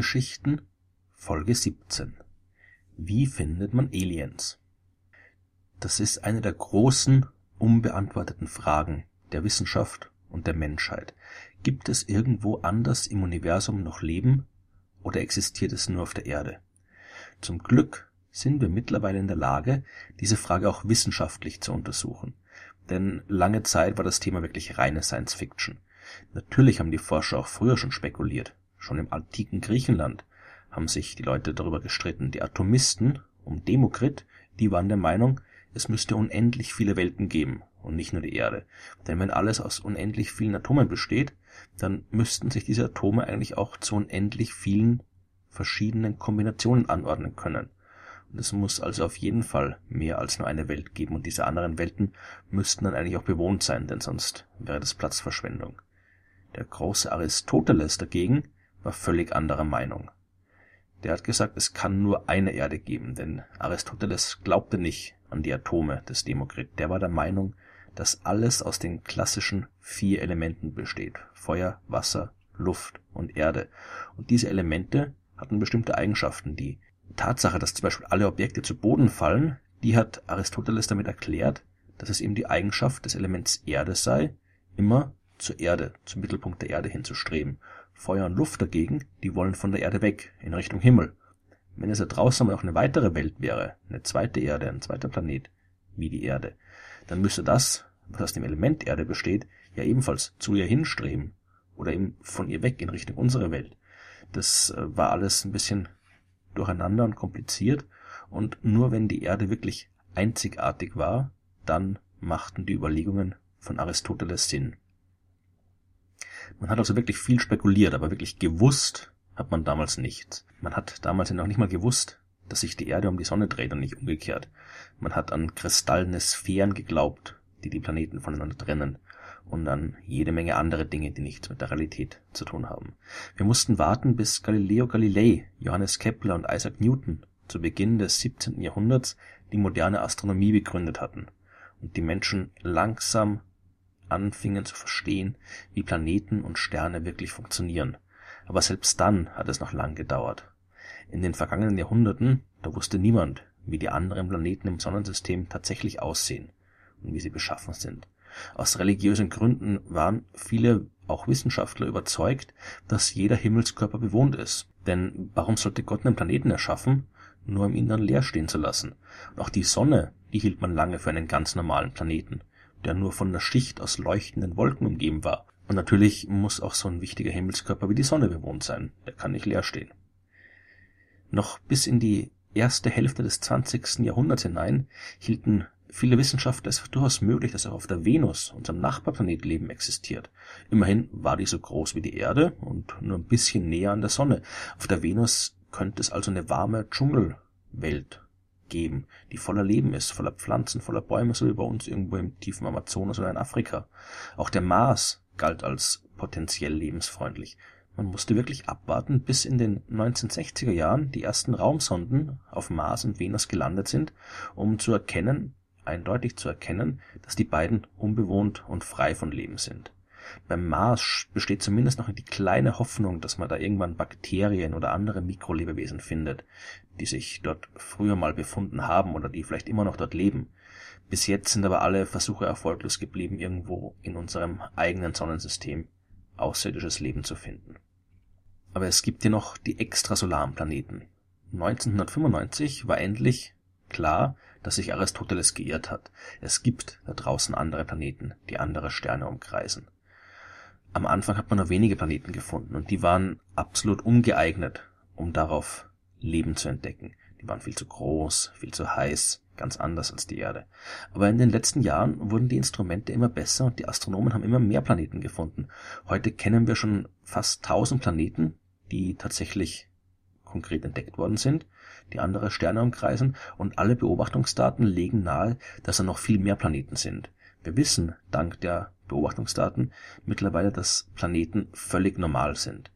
Sternengeschichten Folge 17 Wie findet man Aliens? Das ist eine der großen, unbeantworteten Fragen der Wissenschaft und der Menschheit. Gibt es irgendwo anders im Universum noch Leben oder existiert es nur auf der Erde? Zum Glück sind wir mittlerweile in der Lage, diese Frage auch wissenschaftlich zu untersuchen. Denn lange Zeit war das Thema wirklich reine Science Fiction. Natürlich haben die Forscher auch früher schon spekuliert. Schon im antiken Griechenland haben sich die Leute darüber gestritten. Die Atomisten um Demokrit, die waren der Meinung, es müsste unendlich viele Welten geben und nicht nur die Erde. Denn wenn alles aus unendlich vielen Atomen besteht, dann müssten sich diese Atome eigentlich auch zu unendlich vielen verschiedenen Kombinationen anordnen können. Und es muss also auf jeden Fall mehr als nur eine Welt geben und diese anderen Welten müssten dann eigentlich auch bewohnt sein, denn sonst wäre das Platzverschwendung. Der große Aristoteles dagegen war völlig anderer Meinung. Der hat gesagt, es kann nur eine Erde geben, denn Aristoteles glaubte nicht an die Atome des Demokrit. Der war der Meinung, dass alles aus den klassischen vier Elementen besteht. Feuer, Wasser, Luft und Erde. Und diese Elemente hatten bestimmte Eigenschaften. Die Tatsache, dass zum Beispiel alle Objekte zu Boden fallen, die hat Aristoteles damit erklärt, dass es eben die Eigenschaft des Elements Erde sei, immer zur Erde, zum Mittelpunkt der Erde hinzustreben. Feuer und Luft dagegen, die wollen von der Erde weg, in Richtung Himmel. Wenn es da draußen aber noch eine weitere Welt wäre, eine zweite Erde, ein zweiter Planet, wie die Erde, dann müsste das, was aus dem Element Erde besteht, ja ebenfalls zu ihr hinstreben oder eben von ihr weg in Richtung unserer Welt. Das äh, war alles ein bisschen durcheinander und kompliziert und nur wenn die Erde wirklich einzigartig war, dann machten die Überlegungen von Aristoteles Sinn. Man hat also wirklich viel spekuliert, aber wirklich gewusst hat man damals nichts. Man hat damals ja noch nicht mal gewusst, dass sich die Erde um die Sonne dreht und nicht umgekehrt. Man hat an kristallene Sphären geglaubt, die die Planeten voneinander trennen und an jede Menge andere Dinge, die nichts mit der Realität zu tun haben. Wir mussten warten, bis Galileo Galilei, Johannes Kepler und Isaac Newton zu Beginn des 17. Jahrhunderts die moderne Astronomie begründet hatten und die Menschen langsam anfingen zu verstehen, wie Planeten und Sterne wirklich funktionieren. Aber selbst dann hat es noch lang gedauert. In den vergangenen Jahrhunderten, da wusste niemand, wie die anderen Planeten im Sonnensystem tatsächlich aussehen und wie sie beschaffen sind. Aus religiösen Gründen waren viele, auch Wissenschaftler, überzeugt, dass jeder Himmelskörper bewohnt ist. Denn warum sollte Gott einen Planeten erschaffen, nur um ihn dann leer stehen zu lassen? Und auch die Sonne, die hielt man lange für einen ganz normalen Planeten der nur von einer Schicht aus leuchtenden Wolken umgeben war. Und natürlich muss auch so ein wichtiger Himmelskörper wie die Sonne bewohnt sein. Der kann nicht leer stehen. Noch bis in die erste Hälfte des 20. Jahrhunderts hinein hielten viele Wissenschaftler es durchaus möglich, dass auch auf der Venus, unserem Nachbarplanet, Leben existiert. Immerhin war die so groß wie die Erde und nur ein bisschen näher an der Sonne. Auf der Venus könnte es also eine warme Dschungelwelt geben, die voller Leben ist, voller Pflanzen, voller Bäume, so wie bei uns irgendwo im tiefen Amazonas oder in Afrika. Auch der Mars galt als potenziell lebensfreundlich. Man musste wirklich abwarten, bis in den 1960er Jahren die ersten Raumsonden auf Mars und Venus gelandet sind, um zu erkennen, eindeutig zu erkennen, dass die beiden unbewohnt und frei von Leben sind. Beim Mars besteht zumindest noch die kleine Hoffnung, dass man da irgendwann Bakterien oder andere Mikrolebewesen findet, die sich dort früher mal befunden haben oder die vielleicht immer noch dort leben. Bis jetzt sind aber alle Versuche erfolglos geblieben, irgendwo in unserem eigenen Sonnensystem außerirdisches Leben zu finden. Aber es gibt ja noch die extrasolaren Planeten. 1995 war endlich klar, dass sich Aristoteles geirrt hat. Es gibt da draußen andere Planeten, die andere Sterne umkreisen. Am Anfang hat man nur wenige Planeten gefunden und die waren absolut ungeeignet, um darauf Leben zu entdecken. Die waren viel zu groß, viel zu heiß, ganz anders als die Erde. Aber in den letzten Jahren wurden die Instrumente immer besser und die Astronomen haben immer mehr Planeten gefunden. Heute kennen wir schon fast tausend Planeten, die tatsächlich konkret entdeckt worden sind, die andere Sterne umkreisen und alle Beobachtungsdaten legen nahe, dass da noch viel mehr Planeten sind. Wir wissen dank der Beobachtungsdaten mittlerweile, dass Planeten völlig normal sind.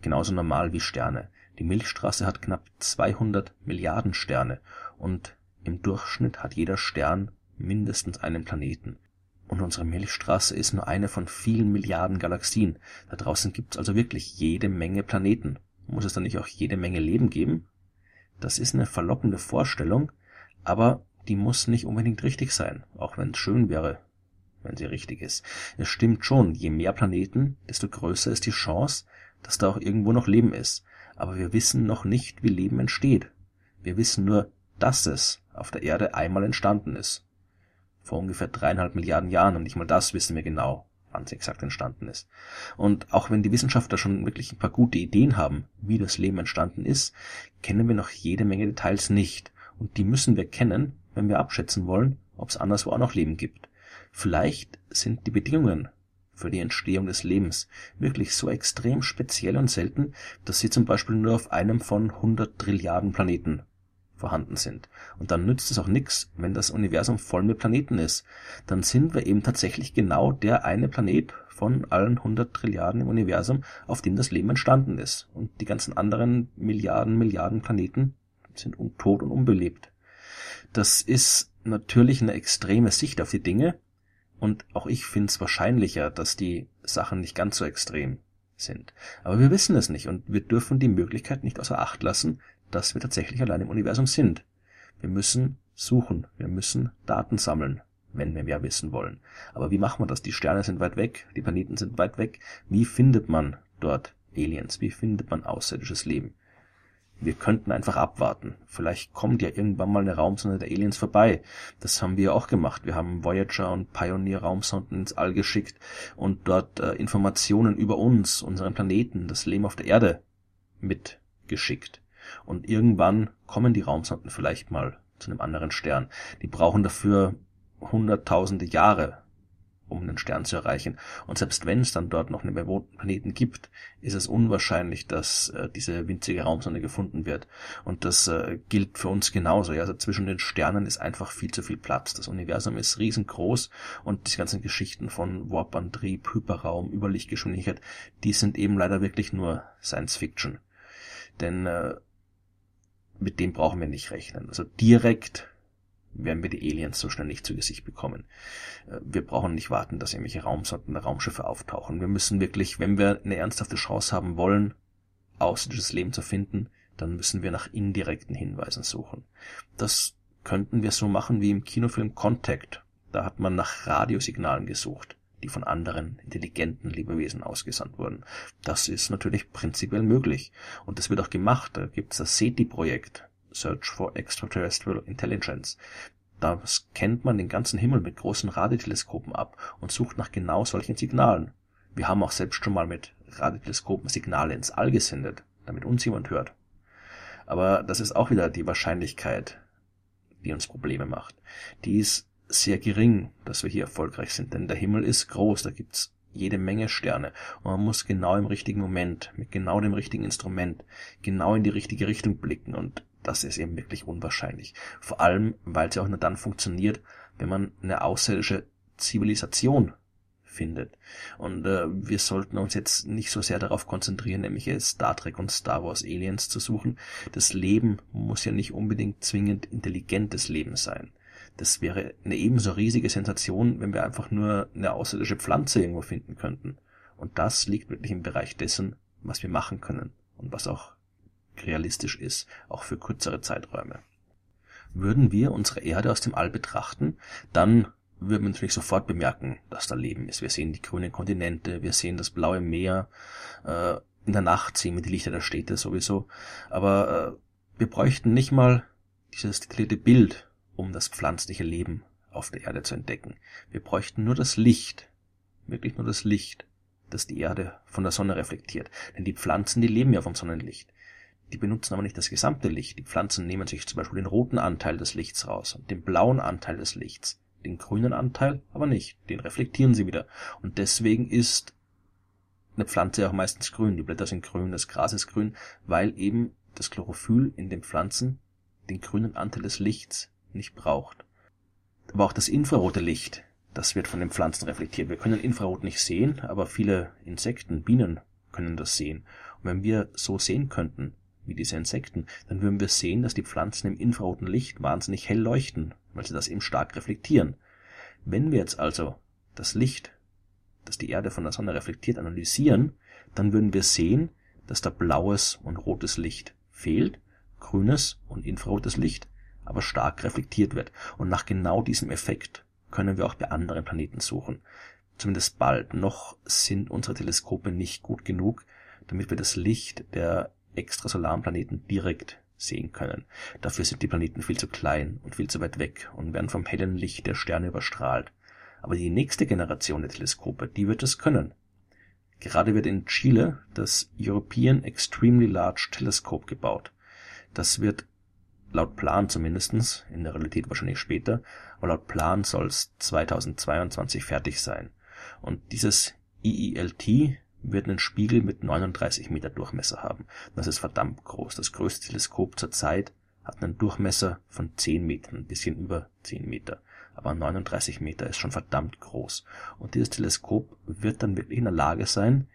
Genauso normal wie Sterne. Die Milchstraße hat knapp 200 Milliarden Sterne und im Durchschnitt hat jeder Stern mindestens einen Planeten. Und unsere Milchstraße ist nur eine von vielen Milliarden Galaxien. Da draußen gibt's also wirklich jede Menge Planeten. muss es dann nicht auch jede Menge Leben geben? Das ist eine verlockende Vorstellung, aber die muss nicht unbedingt richtig sein, auch wenn es schön wäre, wenn sie richtig ist. Es stimmt schon, je mehr Planeten, desto größer ist die Chance, dass da auch irgendwo noch Leben ist. Aber wir wissen noch nicht, wie Leben entsteht. Wir wissen nur, dass es auf der Erde einmal entstanden ist. Vor ungefähr dreieinhalb Milliarden Jahren und nicht mal das wissen wir genau, wann es exakt entstanden ist. Und auch wenn die Wissenschaftler schon wirklich ein paar gute Ideen haben, wie das Leben entstanden ist, kennen wir noch jede Menge Details nicht. Und die müssen wir kennen, wenn wir abschätzen wollen, ob es anderswo auch noch Leben gibt. Vielleicht sind die Bedingungen für die Entstehung des Lebens wirklich so extrem speziell und selten, dass sie zum Beispiel nur auf einem von 100 Trilliarden Planeten vorhanden sind. Und dann nützt es auch nichts, wenn das Universum voll mit Planeten ist. Dann sind wir eben tatsächlich genau der eine Planet von allen 100 Trilliarden im Universum, auf dem das Leben entstanden ist. Und die ganzen anderen Milliarden, Milliarden Planeten sind tot und unbelebt. Das ist natürlich eine extreme Sicht auf die Dinge, und auch ich finde es wahrscheinlicher, dass die Sachen nicht ganz so extrem sind. Aber wir wissen es nicht und wir dürfen die Möglichkeit nicht außer Acht lassen, dass wir tatsächlich allein im Universum sind. Wir müssen suchen, wir müssen Daten sammeln, wenn wir mehr wissen wollen. Aber wie macht man das? Die Sterne sind weit weg, die Planeten sind weit weg. Wie findet man dort Aliens? Wie findet man außerirdisches Leben? Wir könnten einfach abwarten. Vielleicht kommt ja irgendwann mal eine Raumsonde der Aliens vorbei. Das haben wir auch gemacht. Wir haben Voyager und Pioneer Raumsonden ins All geschickt und dort äh, Informationen über uns, unseren Planeten, das Leben auf der Erde mitgeschickt. Und irgendwann kommen die Raumsonden vielleicht mal zu einem anderen Stern. Die brauchen dafür hunderttausende Jahre, um einen Stern zu erreichen. Und selbst wenn es dann dort noch einen bewohnten Planeten gibt, ist es unwahrscheinlich, dass äh, diese winzige Raumsonde gefunden wird. Und das äh, gilt für uns genauso. Ja? Also zwischen den Sternen ist einfach viel zu viel Platz. Das Universum ist riesengroß und diese ganzen Geschichten von Warpantrieb, Hyperraum, Überlichtgeschwindigkeit, die sind eben leider wirklich nur Science Fiction. Denn äh, mit dem brauchen wir nicht rechnen. Also direkt werden wir die Aliens so schnell nicht zu Gesicht bekommen. Äh, wir brauchen nicht warten, dass irgendwelche Raumsonden, Raumschiffe auftauchen. Wir müssen wirklich, wenn wir eine ernsthafte Chance haben wollen, außerirdisches Leben zu finden, dann müssen wir nach indirekten Hinweisen suchen. Das könnten wir so machen wie im Kinofilm Contact. Da hat man nach Radiosignalen gesucht, die von anderen intelligenten Lebewesen ausgesandt wurden. Das ist natürlich prinzipiell möglich. Und das wird auch gemacht. Da gibt es das SETI-Projekt, Search for Extraterrestrial Intelligence. Da scannt man den ganzen Himmel mit großen Radioteleskopen ab und sucht nach genau solchen Signalen. Wir haben auch selbst schon mal mit Radioteleskopen Signale ins All gesendet, damit uns jemand hört. Aber das ist auch wieder die Wahrscheinlichkeit, die uns Probleme macht. Die ist sehr gering, dass wir hier erfolgreich sind, denn der Himmel ist groß, da gibt's jede Menge Sterne und man muss genau im richtigen Moment, mit genau dem richtigen Instrument, genau in die richtige Richtung blicken und das ist eben wirklich unwahrscheinlich. Vor allem, weil es ja auch nur dann funktioniert, wenn man eine außerirdische Zivilisation findet. Und äh, wir sollten uns jetzt nicht so sehr darauf konzentrieren, nämlich Star Trek und Star Wars Aliens zu suchen. Das Leben muss ja nicht unbedingt zwingend intelligentes Leben sein. Das wäre eine ebenso riesige Sensation, wenn wir einfach nur eine außerirdische Pflanze irgendwo finden könnten. Und das liegt wirklich im Bereich dessen, was wir machen können und was auch realistisch ist, auch für kürzere Zeiträume. Würden wir unsere Erde aus dem All betrachten, dann würden wir natürlich sofort bemerken, dass da Leben ist. Wir sehen die grünen Kontinente, wir sehen das blaue Meer, äh, in der Nacht sehen wir die Lichter der Städte sowieso, aber äh, wir bräuchten nicht mal dieses detaillierte Bild, um das pflanzliche Leben auf der Erde zu entdecken. Wir bräuchten nur das Licht, wirklich nur das Licht, das die Erde von der Sonne reflektiert. Denn die Pflanzen, die leben ja vom Sonnenlicht. Die benutzen aber nicht das gesamte Licht. Die Pflanzen nehmen sich zum Beispiel den roten Anteil des Lichts raus und den blauen Anteil des Lichts. Den grünen Anteil aber nicht. Den reflektieren sie wieder. Und deswegen ist eine Pflanze auch meistens grün. Die Blätter sind grün, das Gras ist grün, weil eben das Chlorophyll in den Pflanzen den grünen Anteil des Lichts nicht braucht. Aber auch das infrarote Licht, das wird von den Pflanzen reflektiert. Wir können Infrarot nicht sehen, aber viele Insekten, Bienen können das sehen. Und wenn wir so sehen könnten, wie diese Insekten, dann würden wir sehen, dass die Pflanzen im infraroten Licht wahnsinnig hell leuchten, weil sie das eben stark reflektieren. Wenn wir jetzt also das Licht, das die Erde von der Sonne reflektiert, analysieren, dann würden wir sehen, dass da blaues und rotes Licht fehlt, grünes und infrarotes Licht aber stark reflektiert wird. Und nach genau diesem Effekt können wir auch bei anderen Planeten suchen. Zumindest bald. Noch sind unsere Teleskope nicht gut genug, damit wir das Licht der extrasolaren Planeten direkt sehen können. Dafür sind die Planeten viel zu klein und viel zu weit weg und werden vom hellen Licht der Sterne überstrahlt. Aber die nächste Generation der Teleskope, die wird es können. Gerade wird in Chile das European Extremely Large Telescope gebaut. Das wird laut Plan zumindestens, in der Realität wahrscheinlich später, aber laut Plan soll es 2022 fertig sein. Und dieses EELT wird einen Spiegel mit 39 Meter Durchmesser haben. Das ist verdammt groß. Das größte Teleskop zur Zeit hat einen Durchmesser von 10 Metern, ein bisschen über 10 Meter. Aber 39 Meter ist schon verdammt groß. Und dieses Teleskop wird dann wirklich in der Lage sein,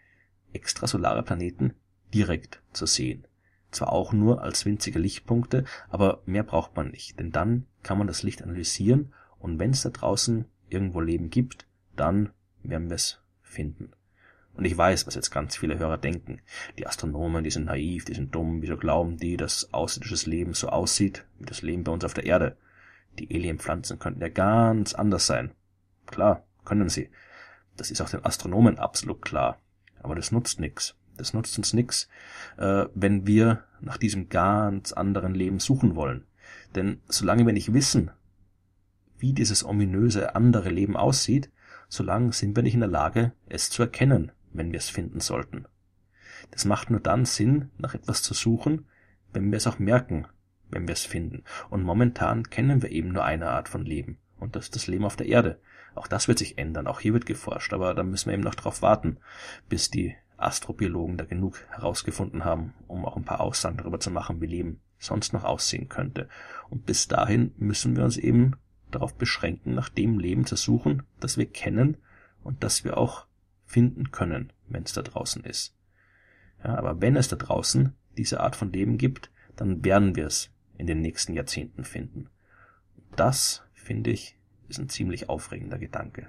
extrasolare Planeten direkt zu sehen. Zwar auch nur als winzige Lichtpunkte, aber mehr braucht man nicht, denn dann kann man das Licht analysieren und wenn es da draußen irgendwo Leben gibt, dann werden wir es finden. Und ich weiß, was jetzt ganz viele Hörer denken. Die Astronomen, die sind naiv, die sind dumm, wieso glauben die, dass außerirdisches Leben so aussieht wie das Leben bei uns auf der Erde? Die Alienpflanzen könnten ja ganz anders sein. Klar, können sie. Das ist auch den Astronomen absolut klar. Aber das nutzt nix. Das nutzt uns nix, äh, wenn wir nach diesem ganz anderen Leben suchen wollen. Denn solange wir nicht wissen, wie dieses ominöse andere Leben aussieht, solange sind wir nicht in der Lage, es zu erkennen, wenn wir es finden sollten. Das macht nur dann Sinn, nach etwas zu suchen, wenn wir es auch merken, wenn wir es finden. Und momentan kennen wir eben nur eine Art von Leben. Und das ist das Leben auf der Erde. Auch das wird sich ändern. Auch hier wird geforscht. Aber da müssen wir eben noch drauf warten, bis die Astrobiologen da genug herausgefunden haben, um auch ein paar Aussagen darüber zu machen, wie Leben sonst noch aussehen könnte. Und bis dahin müssen wir uns eben darauf beschränken, nach dem Leben zu suchen, das wir kennen und das wir auch finden können, wenn es da draußen ist. Ja, aber wenn es da draußen diese Art von Leben gibt, dann werden wir es in den nächsten Jahrzehnten finden. Das, finde ich, ist ein ziemlich aufregender Gedanke.